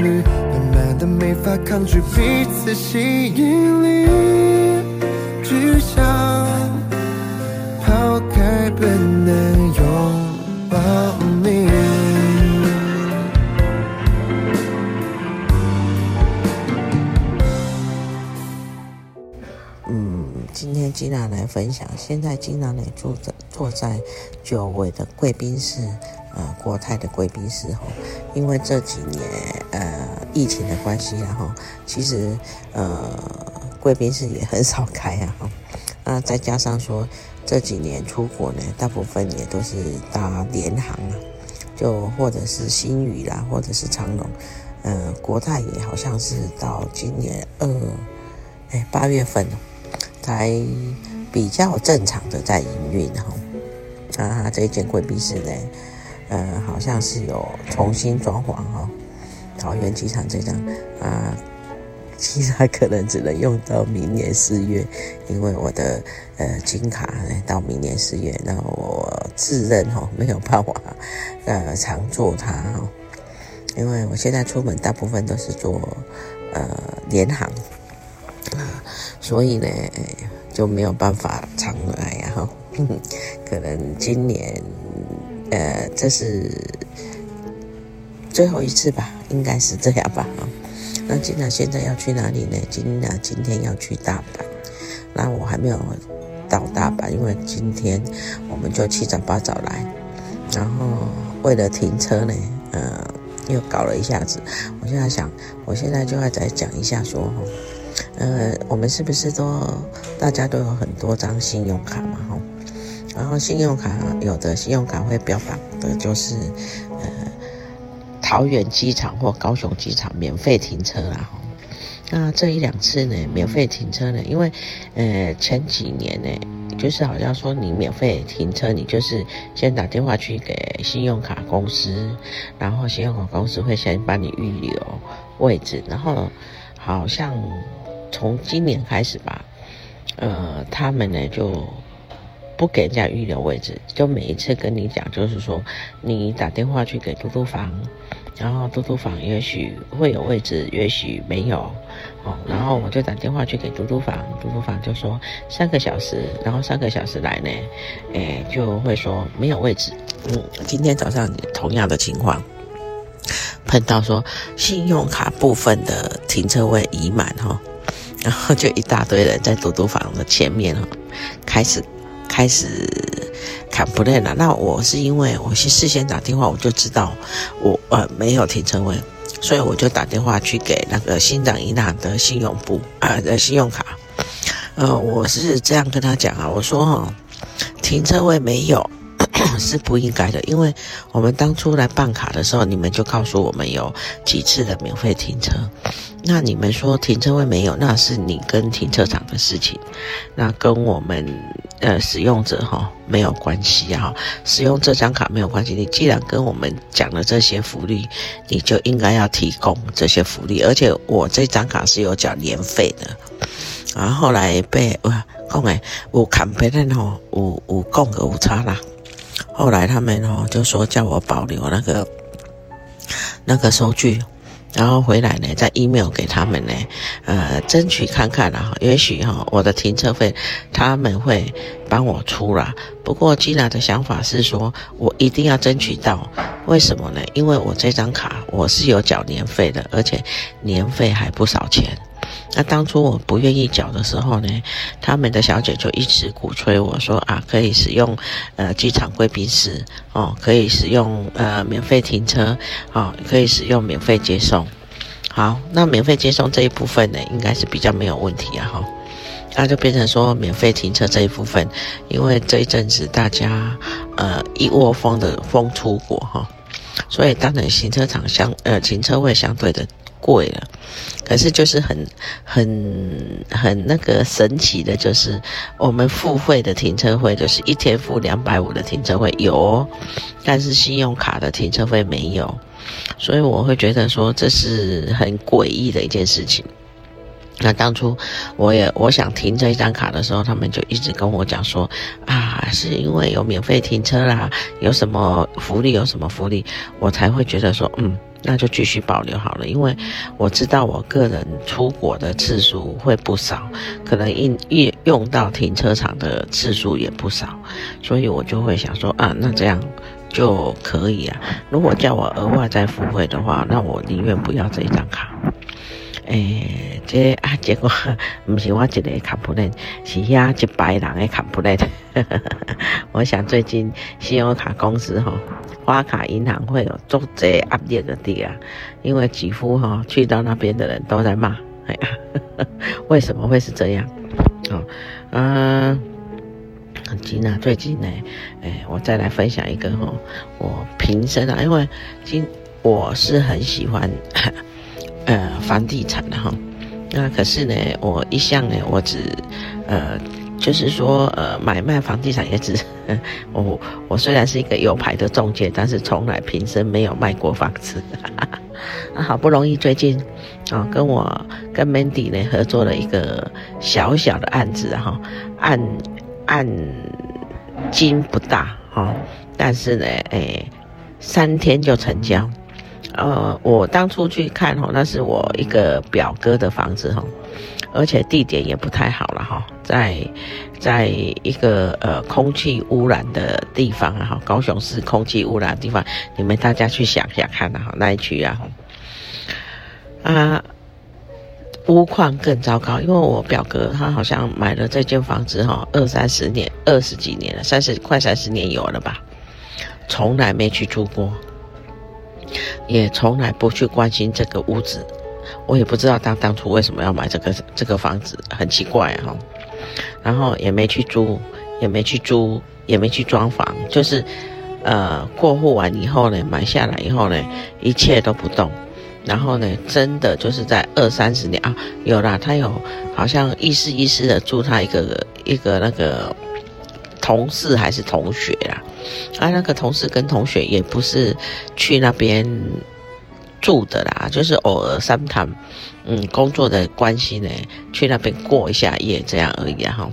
的频率，慢慢的没法抗拒彼此吸引力，只想抛开本能拥抱你。嗯，今天吉娜来分享，现在吉娜呢住在坐在久违的贵宾室。呃，国泰的贵宾室哈，因为这几年疫情的关系，然后其实呃贵宾室也很少开啊，那再加上说这几年出国呢，大部分也都是搭联航啊，就或者是新宇啦，或者是长荣，呃国泰也好像是到今年二哎八月份才比较正常的在营运哈，啊这间贵宾室呢。呃，好像是有重新装潢哦，桃园机场这张啊，其实还可能只能用到明年四月，因为我的呃金卡到明年四月，那我自认哈没有办法呃常坐它哈，因为我现在出门大部分都是坐呃联航啊，所以呢就没有办法常来呀哈，可能今年。呃，这是最后一次吧，应该是这样吧。那金娜现在要去哪里呢？金娜今天要去大阪，那我还没有到大阪，因为今天我们就七早八早来，然后为了停车呢，呃，又搞了一下子。我现在想，我现在就要再讲一下说，呃，我们是不是都大家都有很多张信用卡嘛？哈。然后信用卡有的信用卡会标榜的就是，桃园机场或高雄机场免费停车啦。那这一两次呢，免费停车呢，因为呃前几年呢，就是好像说你免费停车，你就是先打电话去给信用卡公司，然后信用卡公司会先帮你预留位置，然后好像从今年开始吧，呃，他们呢就。不给人家预留位置，就每一次跟你讲，就是说你打电话去给嘟嘟房，然后嘟嘟房也许会有位置，也许没有哦。然后我就打电话去给嘟嘟房，嘟嘟房就说三个小时，然后三个小时来呢，哎，就会说没有位置。嗯，今天早上同样的情况，碰到说信用卡部分的停车位已满哈，然后就一大堆人在嘟嘟房的前面哈，开始。开始不练了，那我是因为我是事先打电话，我就知道我呃没有停车位，所以我就打电话去给那个新长银行的信用部啊的信用卡，呃，我是这样跟他讲啊，我说哈，停车位没有。是不应该的，因为我们当初来办卡的时候，你们就告诉我们有几次的免费停车。那你们说停车位没有，那是你跟停车场的事情，那跟我们呃使用者哈没有关系哈，使用这张卡没有关系。你既然跟我们讲了这些福利，你就应该要提供这些福利。而且我这张卡是有缴年费的，然后来被哇讲诶，有看别人吼有有讲个有差啦。后来他们哦就说叫我保留那个那个收据，然后回来呢再 email 给他们呢，呃，争取看看啦，也许哈我的停车费他们会帮我出啦。不过吉娜的想法是说，我一定要争取到，为什么呢？因为我这张卡我是有缴年费的，而且年费还不少钱。那当初我不愿意缴的时候呢，他们的小姐就一直鼓吹我说啊，可以使用呃机场贵宾室哦，可以使用呃免费停车哦，可以使用免费接送。好，那免费接送这一部分呢，应该是比较没有问题啊哈。那就变成说免费停车这一部分，因为这一阵子大家呃一窝蜂的疯出国哈。所以当然停车场相呃停车位相对的贵了。可是就是很很很那个神奇的，就是我们付费的停车费就是一天付两百五的停车费有，但是信用卡的停车费没有，所以我会觉得说这是很诡异的一件事情。那当初我也我想停这一张卡的时候，他们就一直跟我讲说啊，是因为有免费停车啦，有什么福利有什么福利，我才会觉得说嗯，那就继续保留好了，因为我知道我个人出国的次数会不少，可能用用用到停车场的次数也不少，所以我就会想说啊，那这样就可以啊。如果叫我额外再付费的话，那我宁愿不要这一张卡。诶、这啊，结果不是我一个卡布兰是遐一百人的 complain。我想最近信用卡公司哈，花卡银行会有做这压力的地啊，因为几乎哈去到那边的人都在骂，哎呀，为什么会是这样？哦，嗯，很近啊，最近呢，诶、我再来分享一个哈，我平生啊，因为今我是很喜欢。呃，房地产的哈，那可是呢，我一向呢，我只呃，就是说呃，买卖房地产也只，我我虽然是一个有牌的中介，但是从来平生没有卖过房子。啊，好不容易最近啊、跟我跟 Mandy 呢合作了一个小小的案子哈，案案金不大哈、但是呢，哎，三天就成交。呃，我当初去看哈，那是我一个表哥的房子哈，而且地点也不太好了哈，在在一个呃空气污染的地方啊哈，高雄市空气污染的地方，你们大家去想想看哈，那一区啊啊，屋况更糟糕，因为我表哥他好像买了这间房子哈，二三十年，二十几年了，三十快三十年有了吧，从来没去住过。也从来不去关心这个屋子，我也不知道他当初为什么要买这个这个房子，很奇怪哈。然后也没去租，也没去租，也没去装房，就是呃过户完以后呢，买下来以后呢，一切都不动。然后呢，真的就是在二三十年啊，有啦，他有好像意思意思的租他一个一个那个同事还是同学啊。啊，那个同事跟同学也不是去那边住的啦，就是偶尔 sometime，嗯，工作的关系呢，去那边过一下夜这样而已哈。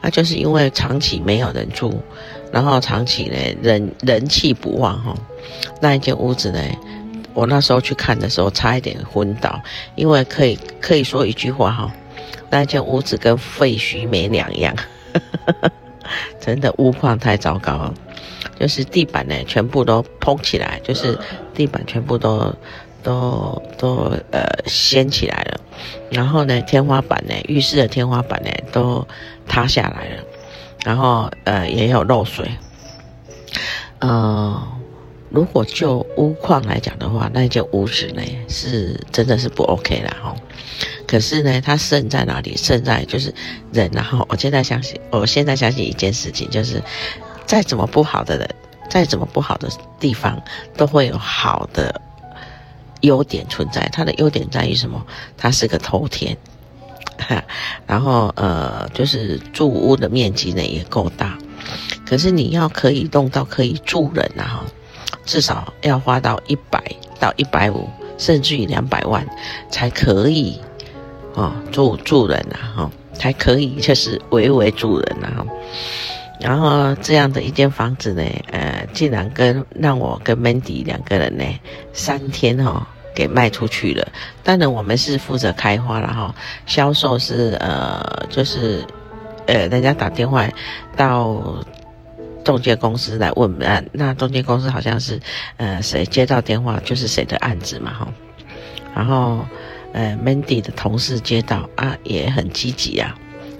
啊，就是因为长期没有人住，然后长期呢人人气不旺哈。那一间屋子呢，我那时候去看的时候差一点昏倒，因为可以可以说一句话哈，那一间屋子跟废墟没两样，真的屋况太糟糕了。就是地板呢，全部都蓬起来，就是地板全部都都都呃掀起来了，然后呢，天花板呢，浴室的天花板呢都塌下来了，然后呃也有漏水。呃，如果就屋况来讲的话，那间屋子呢是真的是不 OK 了哈。可是呢，它胜在哪里？胜在就是人，然后我现在相信，我现在相信一件事情就是。再怎么不好的人，再怎么不好的地方，都会有好的优点存在。它的优点在于什么？它是个头天，然后呃，就是住屋的面积呢也够大。可是你要可以弄到可以住人啊，至少要花到一百到一百五，甚至于两百万才可以啊，住住人啊，哈，才可以就是维维住人啊。然后这样的一间房子呢，呃，竟然跟让我跟 Mandy 两个人呢，三天哈、哦、给卖出去了。当然我们是负责开发了哈，销售是呃就是，呃人家打电话到中介公司来问案，那中介公司好像是呃谁接到电话就是谁的案子嘛哈。然后呃 Mandy 的同事接到啊也很积极啊。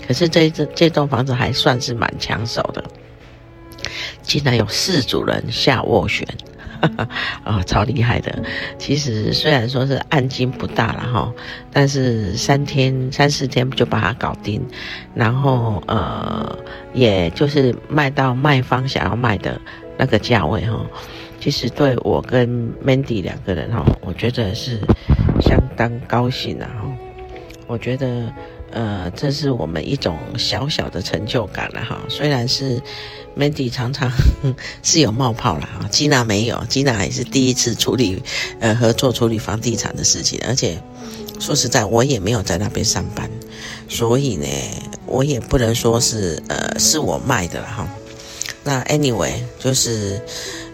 可是这这这栋房子还算是蛮抢手的，竟然有四组人下斡旋，啊、超厉害的！其实虽然说是案金不大了哈，但是三天三四天就把它搞定，然后呃，也就是卖到卖方想要卖的那个价位哈，其实对我跟 Mandy 两个人哈，我觉得是相当高兴的哈。我觉得呃，这是我们一种小小的成就感了哈。虽然是 Mandy 常常 是有冒泡了哈，吉娜没有，吉娜也是第一次处理呃合作处理房地产的事情，而且说实在，我也没有在那边上班，所以呢，我也不能说是呃是我卖的了哈。那 anyway 就是，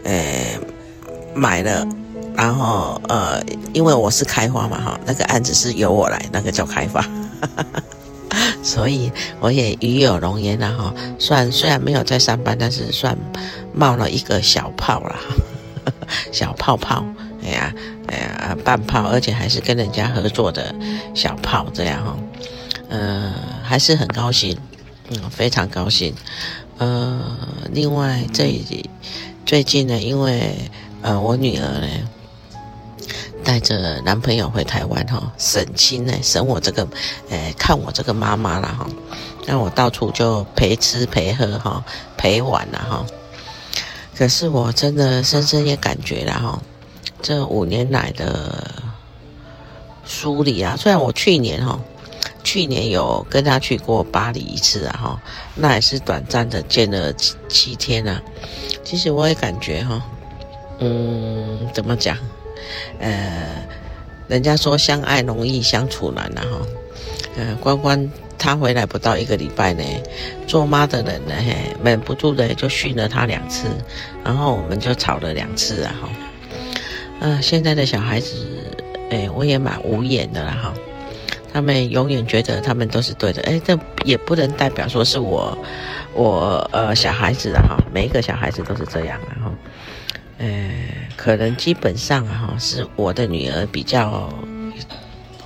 呃，买了，然后呃，因为我是开发嘛哈，那个案子是由我来，那个叫开发，所以我也与有荣焉了哈。算虽然没有在上班，但是算冒了一个小泡了，小泡泡，哎呀哎呀，半泡，而且还是跟人家合作的小泡这样哈，呃，还是很高兴，嗯，非常高兴。呃，另外这最近呢，因为呃我女儿呢带着男朋友回台湾哈，省亲呢，省我这个呃看我这个妈妈了哈，让我到处就陪吃陪喝哈，陪玩了哈。可是我真的深深也感觉了哈，这五年来的梳理啊，虽然我去年哈。去年有跟他去过巴黎一次啊，哈，那也是短暂的见了七七天啊。其实我也感觉哈，嗯，怎么讲？呃，人家说相爱容易相处难呐，哈。呃，关关他回来不到一个礼拜呢，做妈的人呢，嘿，忍不住的就训了他两次，然后我们就吵了两次啊，哈。呃，现在的小孩子，哎，我也蛮无言的了，哈。他们永远觉得他们都是对的，哎，这也不能代表说是我，我呃小孩子的哈，每一个小孩子都是这样的哈，呃，可能基本上哈是我的女儿比较，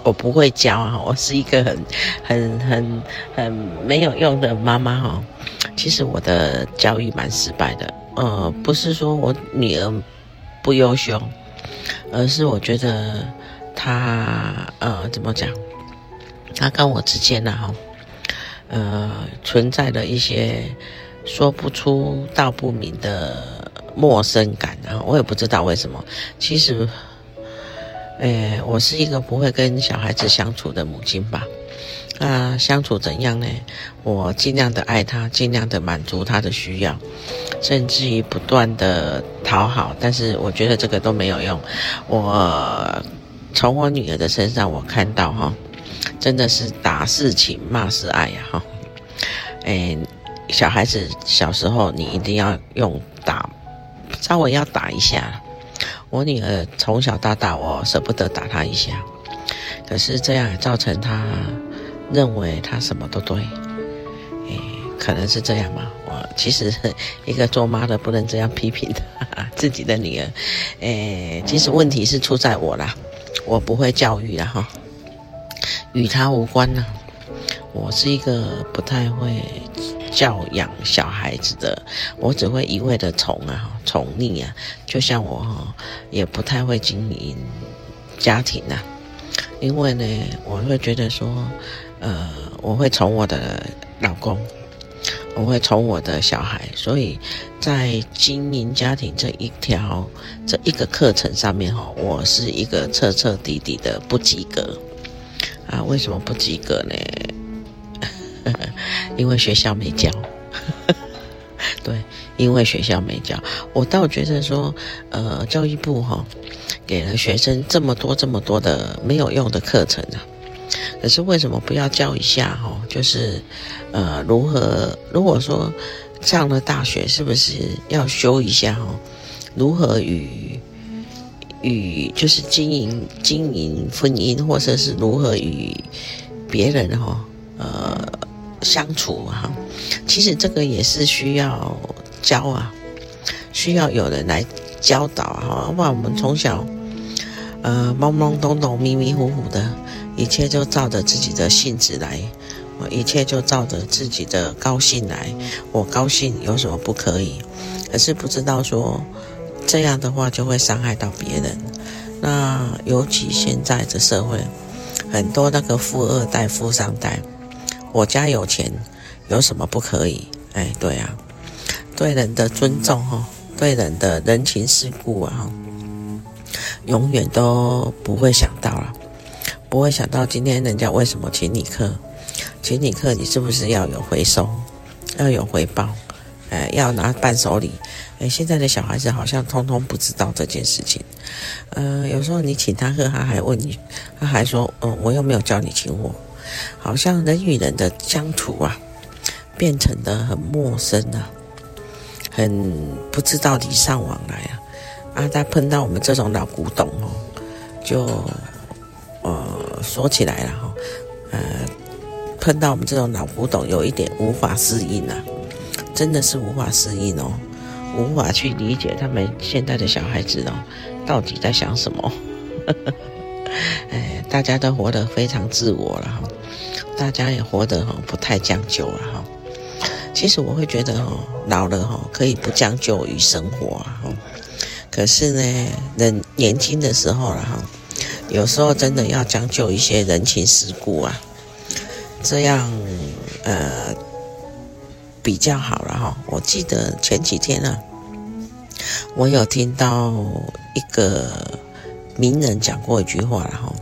我不会教啊，我是一个很很很很没有用的妈妈哈。其实我的教育蛮失败的，呃，不是说我女儿不优秀，而是我觉得她呃怎么讲？他跟我之间呢，哈，呃，存在的一些说不出道不明的陌生感，然后我也不知道为什么。其实，呃，我是一个不会跟小孩子相处的母亲吧？那相处怎样呢？我尽量的爱他，尽量的满足他的需要，甚至于不断的讨好，但是我觉得这个都没有用。我从我女儿的身上，我看到哈。真的是打是情，骂是爱呀，哈！哎，小孩子小时候你一定要用打，稍微要打一下。我女儿从小到大，我舍不得打她一下，可是这样造成她认为她什么都对。哎，可能是这样吧？我其实 一个做妈的不能这样批评 自己的女儿。哎，其实问题是出在我啦，我不会教育啦，哈。与他无关呢、我是一个不太会教养小孩子的，我只会一味的宠啊，宠溺啊，就像我哈，也不太会经营家庭、啊，因为呢，我会觉得说，呃，我会宠我的老公，我会宠我的小孩，所以在经营家庭这一条这一个课程上面哈，我是一个彻彻底底的不及格。啊，为什么不及格呢？因为学校没教。对，因为学校没教。我倒觉得说，呃，教育部哈、哦，给了学生这么多这么多的没有用的课程啊。可是为什么不要教一下哈、哦？就是，呃，如何？如果说上了大学，是不是要修一下哈、哦？如何与？与就是经营经营婚姻，或者是如何与别人哈呃相处哈，其实这个也是需要教啊，需要有人来教导啊，不然我们从小呃懵懵懂懂、迷迷糊糊的，一切就照着自己的性子来，我一切就照着自己的高兴来，我高兴有什么不可以？可是不知道说。这样的话就会伤害到别人。那尤其现在的社会，很多那个富二代、富三代，我家有钱，有什么不可以？哎，对啊，对人的尊重哈，对人的人情世故啊，永远都不会想到了，不会想到今天人家为什么请你客，请你客，你是不是要有回收，要有回报，哎，要拿伴手礼。哎，现在的小孩子好像通通不知道这件事情。呃，有时候你请他喝，他还问你，他还说，嗯，我又没有叫你请我。好像人与人的相处啊，变成得很陌生啊，很不知道礼尚往来啊。啊，他碰到我们这种老古董哦，就呃说起来了哈，呃，碰到我们这种老古董，有一点无法适应啊，真的是无法适应哦，无法去理解他们现在的小孩子哦，到底在想什么。哎，大家都活得非常自我了哈，大家也活得哈不太将就了哈。其实我会觉得哈，老了哈可以不将就于生活哈，可是呢，人年轻的时候了哈，有时候真的要将就一些人情世故啊，这样呃比较好了哈。我记得前几天呢，我有听到一个。名人讲过一句话，然后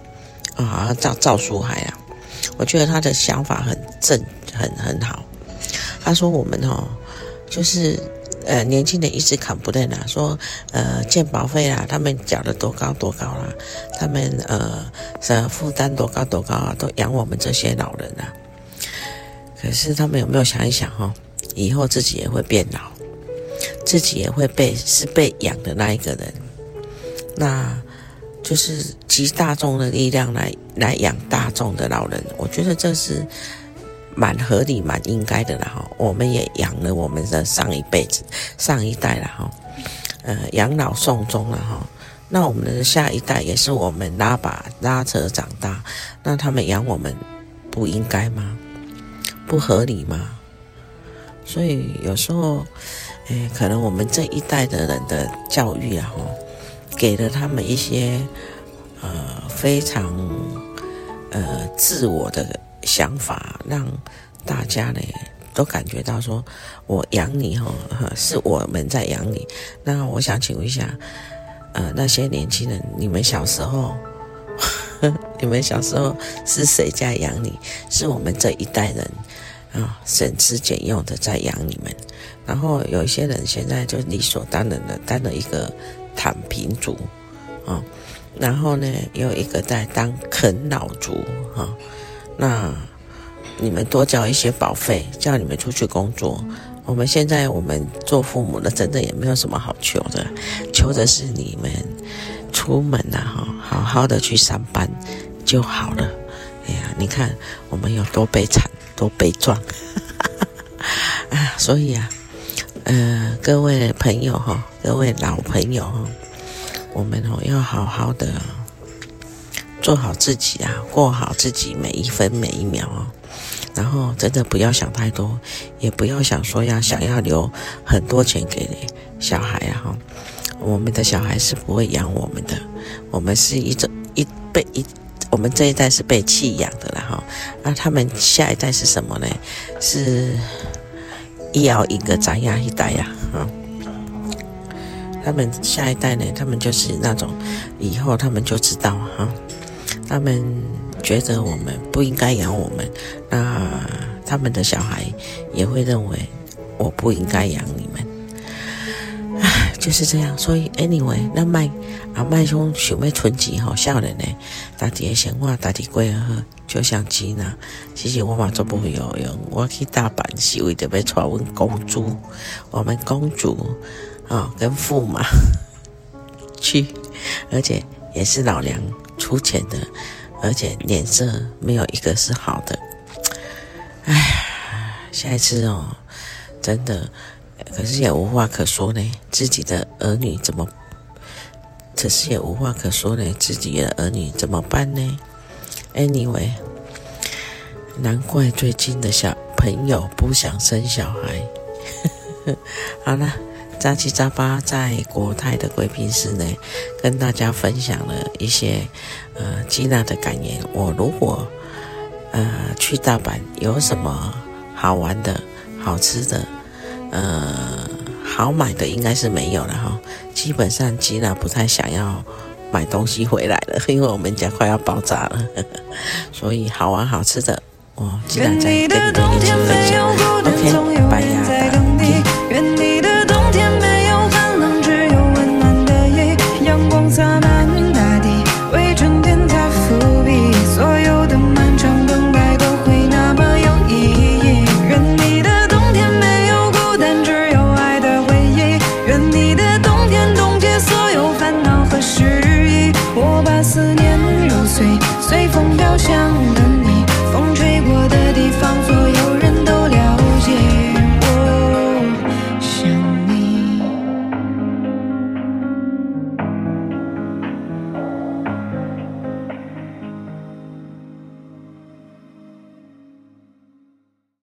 啊，叫赵树海啊，我觉得他的想法很正，很很好。他说我们哦，就是呃年轻人一直砍不断啊，说呃健保费啊，他们缴的多高多高啦，啊，他们呃呃负担多高多高啊，都养我们这些老人啊。可是他们有没有想一想哈，以后自己也会变老，自己也会被是被养的那一个人，那。就是集大众的力量来来养大众的老人，我觉得这是蛮合理、蛮应该的了哈。我们也养了我们的上一辈子、上一代了哈，呃，养老送终了哈。那我们的下一代也是我们拉把拉扯长大，那他们养我们不应该吗？不合理吗？所以有时候，诶，可能我们这一代的人的教育啊，哈。给了他们一些呃非常呃自我的想法，让大家呢都感觉到说，我养你哈，是我们在养你。那我想请问一下，呃，那些年轻人，你们小时候，你们小时候是谁在养你？是我们这一代人啊，省吃俭用的在养你们。然后有一些人现在就理所当然的当了一个。躺平族，啊，然后呢，有一个在当啃老族，哈，那你们多交一些保费，叫你们出去工作。我们现在我们做父母的，真的也没有什么好求的，求的是你们出门了哈，好好的去上班就好了。哎呀，你看我们有多悲惨，多悲壮，啊，所以啊。呃，各位朋友哈，各位老朋友哈，我们哦要好好的做好自己啊，过好自己每一分每一秒哦，然后真的不要想太多，也不要想说要想要留很多钱给你小孩啊哈，我们的小孩是不会养我们的，我们是一种一被一，我们这一代是被弃养的了哈，那他们下一代是什么呢？是。一要一个长牙一代呀，啊，他们下一代呢，他们就是那种以后他们就知道哈，他们觉得我们不应该养我们，那他们的小孩也会认为我不应该养你们，就是这样。所以 anyway，那麦啊麦兄想要存钱吼，少年呢，家己的生活家己过好。就像吉娜，其实我嘛做不会游泳。我去大阪是为着要带阮公主，我们公主啊、跟驸马 去，而且也是老娘出钱的，而且脸色没有一个是好的。哎，下一次哦，真的，可是也无话可说呢。自己的儿女怎么？可是也无话可说呢。自己的儿女怎么办呢？Anyway，难怪最近的小朋友不想生小孩。好了，杂七杂八在国泰的贵宾室呢，跟大家分享了一些呃吉娜的感言。我如果呃去大阪有什么好玩的、好吃的、呃好买的应该是没有了哈。基本上吉娜不太想要买东西回来了，因为我们家快要爆炸了。呵 呵所以好玩好吃的，我，吉娜再跟你们一起分享。